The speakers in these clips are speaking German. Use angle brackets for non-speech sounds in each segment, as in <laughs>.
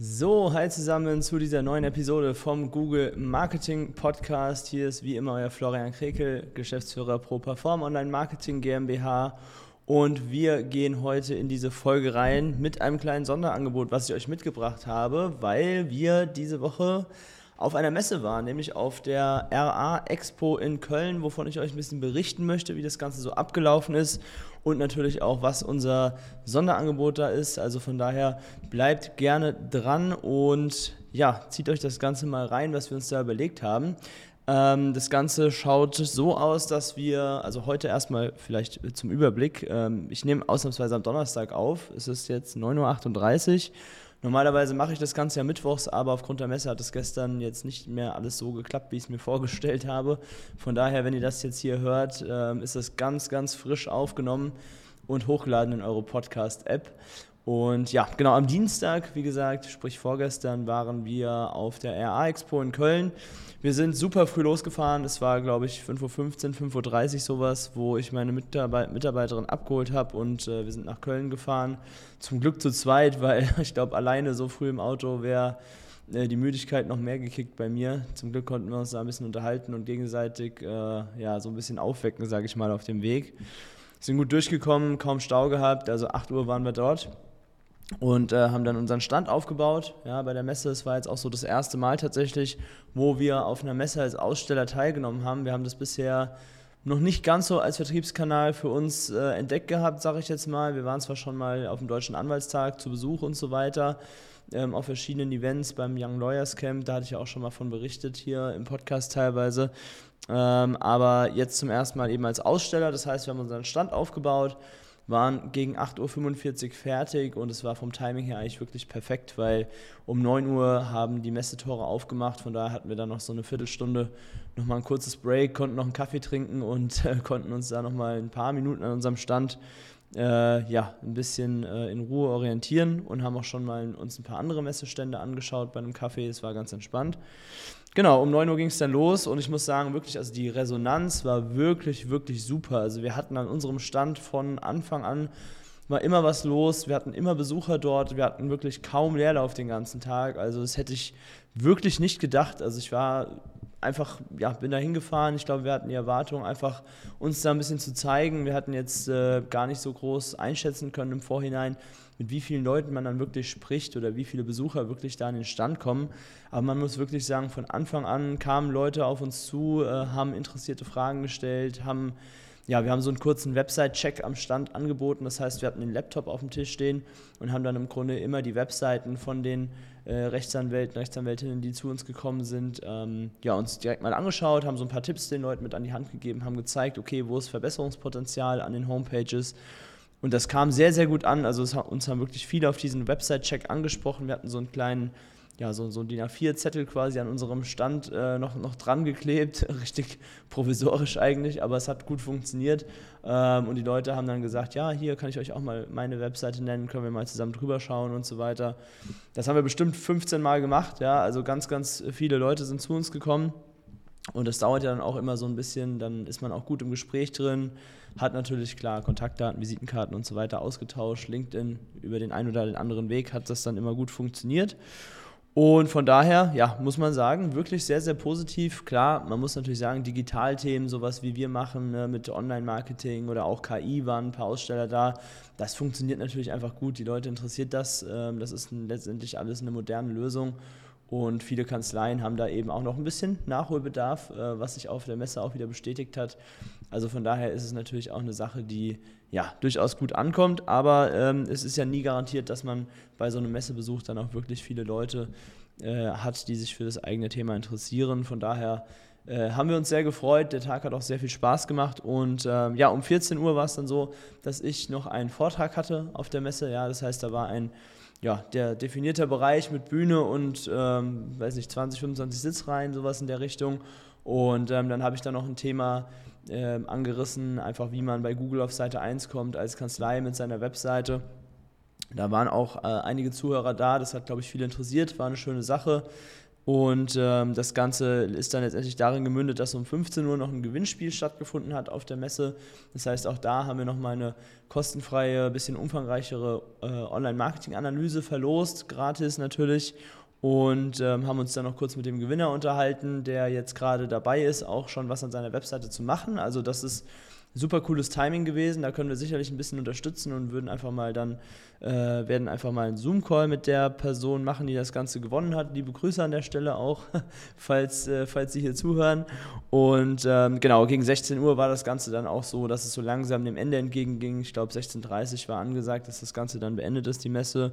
So, hi zusammen zu dieser neuen Episode vom Google Marketing Podcast. Hier ist wie immer euer Florian Krekel, Geschäftsführer Pro Perform Online Marketing GmbH. Und wir gehen heute in diese Folge rein mit einem kleinen Sonderangebot, was ich euch mitgebracht habe, weil wir diese Woche auf einer Messe waren, nämlich auf der RA Expo in Köln, wovon ich euch ein bisschen berichten möchte, wie das Ganze so abgelaufen ist und natürlich auch, was unser Sonderangebot da ist. Also von daher bleibt gerne dran und ja, zieht euch das Ganze mal rein, was wir uns da überlegt haben. Ähm, das Ganze schaut so aus, dass wir, also heute erstmal vielleicht zum Überblick, ähm, ich nehme ausnahmsweise am Donnerstag auf, es ist jetzt 9.38 Uhr Normalerweise mache ich das Ganze ja mittwochs, aber aufgrund der Messe hat es gestern jetzt nicht mehr alles so geklappt, wie ich es mir vorgestellt habe. Von daher, wenn ihr das jetzt hier hört, ähm, ist das ganz, ganz frisch aufgenommen und hochgeladen in eure Podcast-App. Und ja, genau, am Dienstag, wie gesagt, sprich vorgestern, waren wir auf der RA Expo in Köln. Wir sind super früh losgefahren. Es war, glaube ich, 5.15 Uhr, 5.30 Uhr sowas, wo ich meine Mitarbeit Mitarbeiterin abgeholt habe und äh, wir sind nach Köln gefahren. Zum Glück zu zweit, <laughs> weil ich glaube, alleine so früh im Auto wäre äh, die Müdigkeit noch mehr gekickt bei mir. Zum Glück konnten wir uns da ein bisschen unterhalten und gegenseitig äh, ja, so ein bisschen aufwecken, sage ich mal, auf dem Weg. Sind gut durchgekommen, kaum Stau gehabt, also 8 Uhr waren wir dort und äh, haben dann unseren Stand aufgebaut ja, bei der Messe. Es war jetzt auch so das erste Mal tatsächlich, wo wir auf einer Messe als Aussteller teilgenommen haben. Wir haben das bisher noch nicht ganz so als Vertriebskanal für uns äh, entdeckt gehabt, sage ich jetzt mal. Wir waren zwar schon mal auf dem Deutschen Anwaltstag zu Besuch und so weiter, ähm, auf verschiedenen Events beim Young Lawyers Camp, da hatte ich auch schon mal von berichtet hier im Podcast teilweise. Ähm, aber jetzt zum ersten Mal eben als Aussteller, das heißt, wir haben unseren Stand aufgebaut waren gegen 8.45 Uhr fertig und es war vom Timing her eigentlich wirklich perfekt, weil um 9 Uhr haben die Messetore aufgemacht, von daher hatten wir dann noch so eine Viertelstunde nochmal ein kurzes Break, konnten noch einen Kaffee trinken und äh, konnten uns da nochmal ein paar Minuten an unserem Stand äh, ja, ein bisschen äh, in Ruhe orientieren und haben auch schon mal uns ein paar andere Messestände angeschaut bei einem Kaffee, es war ganz entspannt. Genau, um 9 Uhr ging es dann los und ich muss sagen, wirklich, also die Resonanz war wirklich, wirklich super. Also wir hatten an unserem Stand von Anfang an war immer was los, wir hatten immer Besucher dort, wir hatten wirklich kaum Leerlauf den ganzen Tag. Also das hätte ich wirklich nicht gedacht. Also ich war einfach, ja, bin da hingefahren. Ich glaube, wir hatten die Erwartung, einfach uns da ein bisschen zu zeigen. Wir hatten jetzt äh, gar nicht so groß einschätzen können im Vorhinein, mit wie vielen Leuten man dann wirklich spricht oder wie viele Besucher wirklich da an den Stand kommen. Aber man muss wirklich sagen, von Anfang an kamen Leute auf uns zu, äh, haben interessierte Fragen gestellt, haben ja, wir haben so einen kurzen Website-Check am Stand angeboten. Das heißt, wir hatten den Laptop auf dem Tisch stehen und haben dann im Grunde immer die Webseiten von den äh, Rechtsanwälten, Rechtsanwältinnen, die zu uns gekommen sind, ähm, ja, uns direkt mal angeschaut, haben so ein paar Tipps den Leuten mit an die Hand gegeben, haben gezeigt, okay, wo ist Verbesserungspotenzial an den Homepages und das kam sehr, sehr gut an. Also hat, uns haben wirklich viele auf diesen Website-Check angesprochen. Wir hatten so einen kleinen, ja, so, so einen DIN A4-Zettel quasi an unserem Stand äh, noch, noch dran geklebt. <laughs> Richtig provisorisch eigentlich, aber es hat gut funktioniert. Ähm, und die Leute haben dann gesagt, ja, hier kann ich euch auch mal meine Webseite nennen, können wir mal zusammen drüber schauen und so weiter. Das haben wir bestimmt 15 Mal gemacht, ja. Also ganz, ganz viele Leute sind zu uns gekommen. Und das dauert ja dann auch immer so ein bisschen, dann ist man auch gut im Gespräch drin, hat natürlich klar Kontaktdaten, Visitenkarten und so weiter ausgetauscht. LinkedIn über den einen oder den anderen Weg hat das dann immer gut funktioniert. Und von daher, ja, muss man sagen, wirklich sehr, sehr positiv. Klar, man muss natürlich sagen, Digitalthemen, sowas wie wir machen ne, mit Online-Marketing oder auch KI waren ein paar Aussteller da. Das funktioniert natürlich einfach gut. Die Leute interessiert das. Ähm, das ist letztendlich alles eine moderne Lösung. Und viele Kanzleien haben da eben auch noch ein bisschen Nachholbedarf, äh, was sich auf der Messe auch wieder bestätigt hat. Also von daher ist es natürlich auch eine Sache, die ja durchaus gut ankommt, aber ähm, es ist ja nie garantiert, dass man bei so einem Messebesuch dann auch wirklich viele Leute äh, hat, die sich für das eigene Thema interessieren. Von daher äh, haben wir uns sehr gefreut. Der Tag hat auch sehr viel Spaß gemacht. Und ähm, ja, um 14 Uhr war es dann so, dass ich noch einen Vortrag hatte auf der Messe. Ja, das heißt, da war ein ja, der definierte Bereich mit Bühne und, ähm, weiß nicht, 20, 25 Sitzreihen, sowas in der Richtung. Und ähm, dann habe ich da noch ein Thema äh, angerissen, einfach wie man bei Google auf Seite 1 kommt als Kanzlei mit seiner Webseite. Da waren auch äh, einige Zuhörer da, das hat, glaube ich, viele interessiert, war eine schöne Sache. Und ähm, das Ganze ist dann letztendlich darin gemündet, dass um 15 Uhr noch ein Gewinnspiel stattgefunden hat auf der Messe. Das heißt, auch da haben wir nochmal eine kostenfreie, bisschen umfangreichere äh, Online-Marketing-Analyse verlost, gratis natürlich. Und ähm, haben uns dann noch kurz mit dem Gewinner unterhalten, der jetzt gerade dabei ist, auch schon was an seiner Webseite zu machen. Also das ist super cooles Timing gewesen. Da können wir sicherlich ein bisschen unterstützen und würden einfach mal dann, äh, werden einfach mal einen Zoom-Call mit der Person machen, die das Ganze gewonnen hat. Liebe Grüße an der Stelle auch, <laughs> falls, äh, falls Sie hier zuhören. Und ähm, genau, gegen 16 Uhr war das Ganze dann auch so, dass es so langsam dem Ende entgegenging. Ich glaube, 16.30 Uhr war angesagt, dass das Ganze dann beendet ist, die Messe.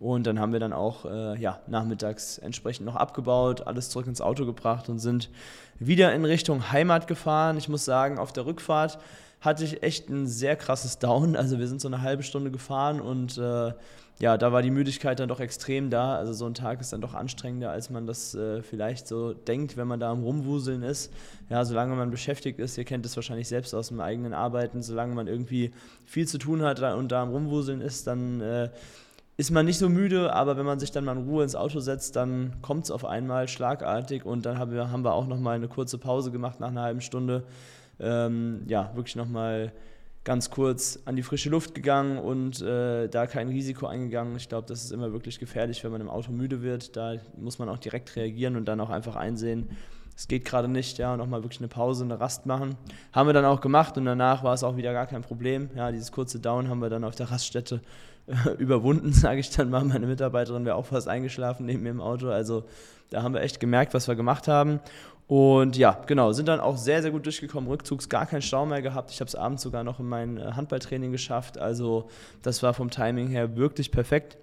Und dann haben wir dann auch äh, ja, nachmittags entsprechend noch abgebaut, alles zurück ins Auto gebracht und sind wieder in Richtung Heimat gefahren. Ich muss sagen, auf der Rückfahrt hatte ich echt ein sehr krasses Down. Also wir sind so eine halbe Stunde gefahren und äh, ja, da war die Müdigkeit dann doch extrem da. Also so ein Tag ist dann doch anstrengender, als man das äh, vielleicht so denkt, wenn man da am Rumwuseln ist. Ja, solange man beschäftigt ist, ihr kennt es wahrscheinlich selbst aus dem eigenen Arbeiten, solange man irgendwie viel zu tun hat und da am Rumwuseln ist, dann äh, ist man nicht so müde, aber wenn man sich dann mal in Ruhe ins Auto setzt, dann kommt es auf einmal schlagartig und dann haben wir, haben wir auch nochmal eine kurze Pause gemacht nach einer halben Stunde. Ähm, ja, wirklich nochmal ganz kurz an die frische Luft gegangen und äh, da kein Risiko eingegangen. Ich glaube, das ist immer wirklich gefährlich, wenn man im Auto müde wird. Da muss man auch direkt reagieren und dann auch einfach einsehen, es geht gerade nicht, ja, und auch wirklich eine Pause, eine Rast machen. Haben wir dann auch gemacht und danach war es auch wieder gar kein Problem. Ja, dieses kurze Down haben wir dann auf der Raststätte <laughs> überwunden, sage ich dann mal. Meine Mitarbeiterin wäre auch fast eingeschlafen neben mir im Auto. Also da haben wir echt gemerkt, was wir gemacht haben. Und ja, genau, sind dann auch sehr, sehr gut durchgekommen. Rückzugs gar keinen Stau mehr gehabt. Ich habe es abends sogar noch in mein äh, Handballtraining geschafft. Also das war vom Timing her wirklich perfekt.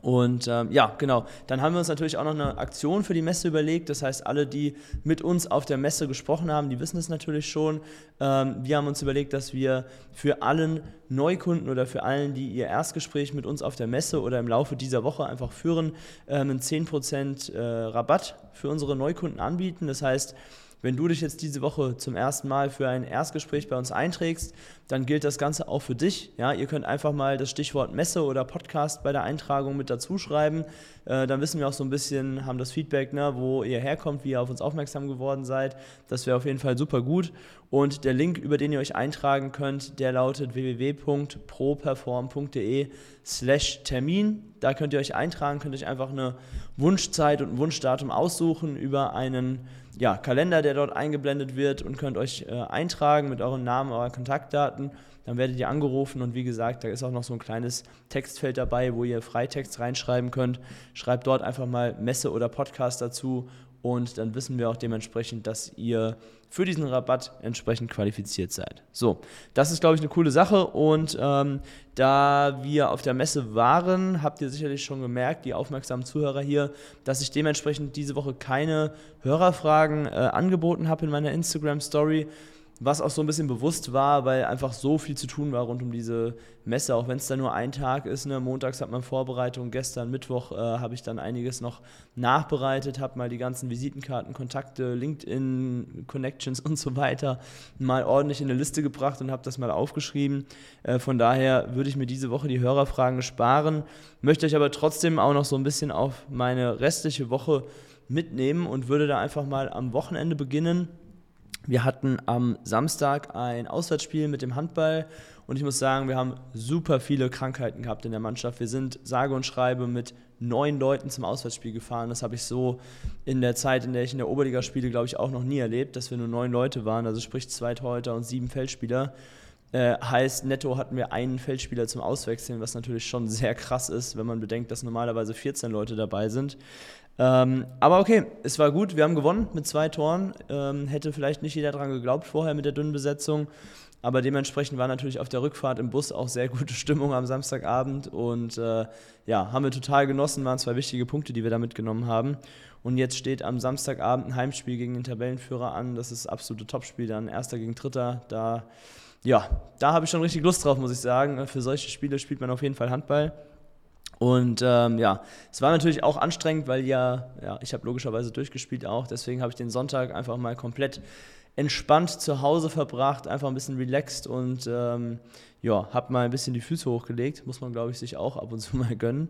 Und ähm, ja, genau. Dann haben wir uns natürlich auch noch eine Aktion für die Messe überlegt. Das heißt, alle, die mit uns auf der Messe gesprochen haben, die wissen es natürlich schon. Ähm, wir haben uns überlegt, dass wir für allen Neukunden oder für allen, die ihr Erstgespräch mit uns auf der Messe oder im Laufe dieser Woche einfach führen, ähm, einen 10% äh, Rabatt für unsere Neukunden anbieten. Das heißt, wenn du dich jetzt diese Woche zum ersten Mal für ein Erstgespräch bei uns einträgst, dann gilt das Ganze auch für dich. Ja, ihr könnt einfach mal das Stichwort Messe oder Podcast bei der Eintragung mit dazu schreiben. Äh, dann wissen wir auch so ein bisschen, haben das Feedback, ne, wo ihr herkommt, wie ihr auf uns aufmerksam geworden seid. Das wäre auf jeden Fall super gut. Und der Link, über den ihr euch eintragen könnt, der lautet www.properform.de slash Termin. Da könnt ihr euch eintragen, könnt euch einfach eine Wunschzeit und ein Wunschdatum aussuchen über einen ja, Kalender, der dort eingeblendet wird und könnt euch äh, eintragen mit euren Namen, euren Kontaktdaten. Dann werdet ihr angerufen und wie gesagt, da ist auch noch so ein kleines Textfeld dabei, wo ihr Freitext reinschreiben könnt. Schreibt dort einfach mal Messe oder Podcast dazu und dann wissen wir auch dementsprechend, dass ihr für diesen Rabatt entsprechend qualifiziert seid. So, das ist, glaube ich, eine coole Sache und ähm, da wir auf der Messe waren, habt ihr sicherlich schon gemerkt, die aufmerksamen Zuhörer hier, dass ich dementsprechend diese Woche keine Hörerfragen äh, angeboten habe in meiner Instagram-Story was auch so ein bisschen bewusst war, weil einfach so viel zu tun war rund um diese Messe, auch wenn es da nur ein Tag ist. Ne? Montags hat man Vorbereitung, gestern Mittwoch äh, habe ich dann einiges noch nachbereitet, habe mal die ganzen Visitenkarten, Kontakte, LinkedIn, Connections und so weiter mal ordentlich in eine Liste gebracht und habe das mal aufgeschrieben. Äh, von daher würde ich mir diese Woche die Hörerfragen sparen, möchte euch aber trotzdem auch noch so ein bisschen auf meine restliche Woche mitnehmen und würde da einfach mal am Wochenende beginnen wir hatten am Samstag ein Auswärtsspiel mit dem Handball und ich muss sagen, wir haben super viele Krankheiten gehabt in der Mannschaft. Wir sind sage und schreibe mit neun Leuten zum Auswärtsspiel gefahren. Das habe ich so in der Zeit, in der ich in der Oberliga spiele, glaube ich, auch noch nie erlebt, dass wir nur neun Leute waren. Also sprich zwei Torhüter und sieben Feldspieler. Äh, heißt, netto hatten wir einen Feldspieler zum Auswechseln, was natürlich schon sehr krass ist, wenn man bedenkt, dass normalerweise 14 Leute dabei sind. Ähm, aber okay, es war gut. Wir haben gewonnen mit zwei Toren. Ähm, hätte vielleicht nicht jeder daran geglaubt vorher mit der dünnen Besetzung. Aber dementsprechend war natürlich auf der Rückfahrt im Bus auch sehr gute Stimmung am Samstagabend. Und äh, ja, haben wir total genossen. Waren zwei wichtige Punkte, die wir da mitgenommen haben. Und jetzt steht am Samstagabend ein Heimspiel gegen den Tabellenführer an. Das ist das absolute Topspiel dann. Erster gegen Dritter. Da, ja, da habe ich schon richtig Lust drauf, muss ich sagen. Für solche Spiele spielt man auf jeden Fall Handball. Und ähm, ja, es war natürlich auch anstrengend, weil ja, ja ich habe logischerweise durchgespielt auch. Deswegen habe ich den Sonntag einfach mal komplett entspannt zu Hause verbracht, einfach ein bisschen relaxed und ähm, ja, habe mal ein bisschen die Füße hochgelegt. Muss man, glaube ich, sich auch ab und zu <laughs> mal gönnen.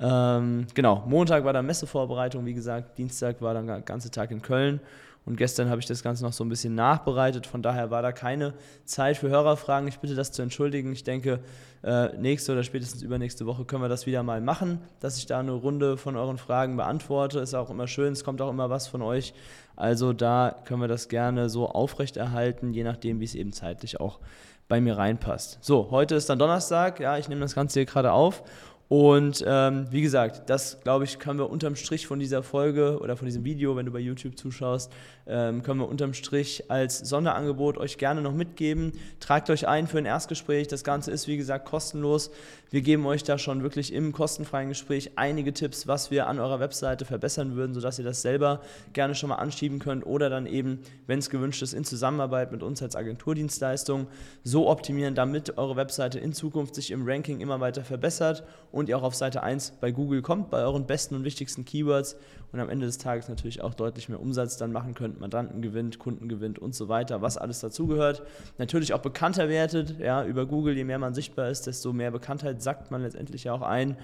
Ähm, genau, Montag war dann Messevorbereitung, wie gesagt. Dienstag war dann der ganze Tag in Köln. Und gestern habe ich das Ganze noch so ein bisschen nachbereitet. Von daher war da keine Zeit für Hörerfragen. Ich bitte das zu entschuldigen. Ich denke, äh, nächste oder spätestens übernächste Woche können wir das wieder mal machen, dass ich da eine Runde von euren Fragen beantworte. Ist auch immer schön. Es kommt auch immer was von euch. Also da können wir das gerne so aufrechterhalten, je nachdem, wie es eben zeitlich auch bei mir reinpasst. So, heute ist dann Donnerstag. Ja, ich nehme das Ganze hier gerade auf. Und ähm, wie gesagt, das glaube ich, können wir unterm Strich von dieser Folge oder von diesem Video, wenn du bei YouTube zuschaust, ähm, können wir unterm Strich als Sonderangebot euch gerne noch mitgeben. Tragt euch ein für ein Erstgespräch. Das Ganze ist, wie gesagt, kostenlos. Wir geben euch da schon wirklich im kostenfreien Gespräch einige Tipps, was wir an eurer Webseite verbessern würden, sodass ihr das selber gerne schon mal anschieben könnt oder dann eben, wenn es gewünscht ist, in Zusammenarbeit mit uns als Agenturdienstleistung so optimieren, damit eure Webseite in Zukunft sich im Ranking immer weiter verbessert und ihr auch auf Seite 1 bei Google kommt, bei euren besten und wichtigsten Keywords und am Ende des Tages natürlich auch deutlich mehr Umsatz dann machen könnt, Mandanten gewinnt, Kunden gewinnt und so weiter, was alles dazugehört. Natürlich auch bekannter wertet, ja, über Google, je mehr man sichtbar ist, desto mehr Bekanntheit sackt man letztendlich ja auch ein.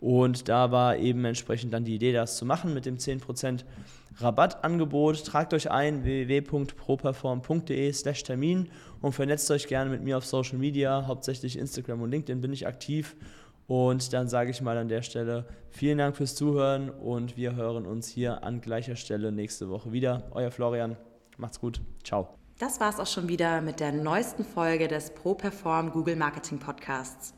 Und da war eben entsprechend dann die Idee, das zu machen mit dem 10% Rabattangebot. Tragt euch ein www.properform.de slash Termin und vernetzt euch gerne mit mir auf Social Media, hauptsächlich Instagram und LinkedIn bin ich aktiv und dann sage ich mal an der Stelle vielen Dank fürs Zuhören und wir hören uns hier an gleicher Stelle nächste Woche wieder. Euer Florian, macht's gut. Ciao. Das war's auch schon wieder mit der neuesten Folge des ProPerform Google Marketing Podcasts.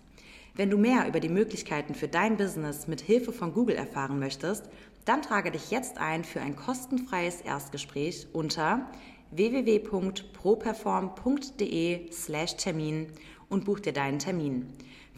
Wenn du mehr über die Möglichkeiten für dein Business mit Hilfe von Google erfahren möchtest, dann trage dich jetzt ein für ein kostenfreies Erstgespräch unter www.properform.de/termin und buch dir deinen Termin.